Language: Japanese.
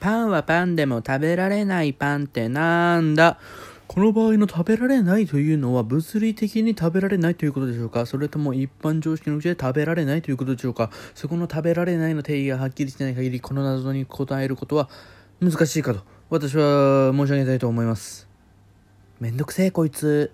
パンはパンでも食べられないパンってなんだ？この場合の食べられないというのは物理的に食べられないということでしょうか？それとも一般常識のうちで食べられないということでしょうか？そこの食べられないの定義がはっきりしてない限りこの謎に答えることは難しいかと私は申し上げたいと思います。めんどくせえこいつ。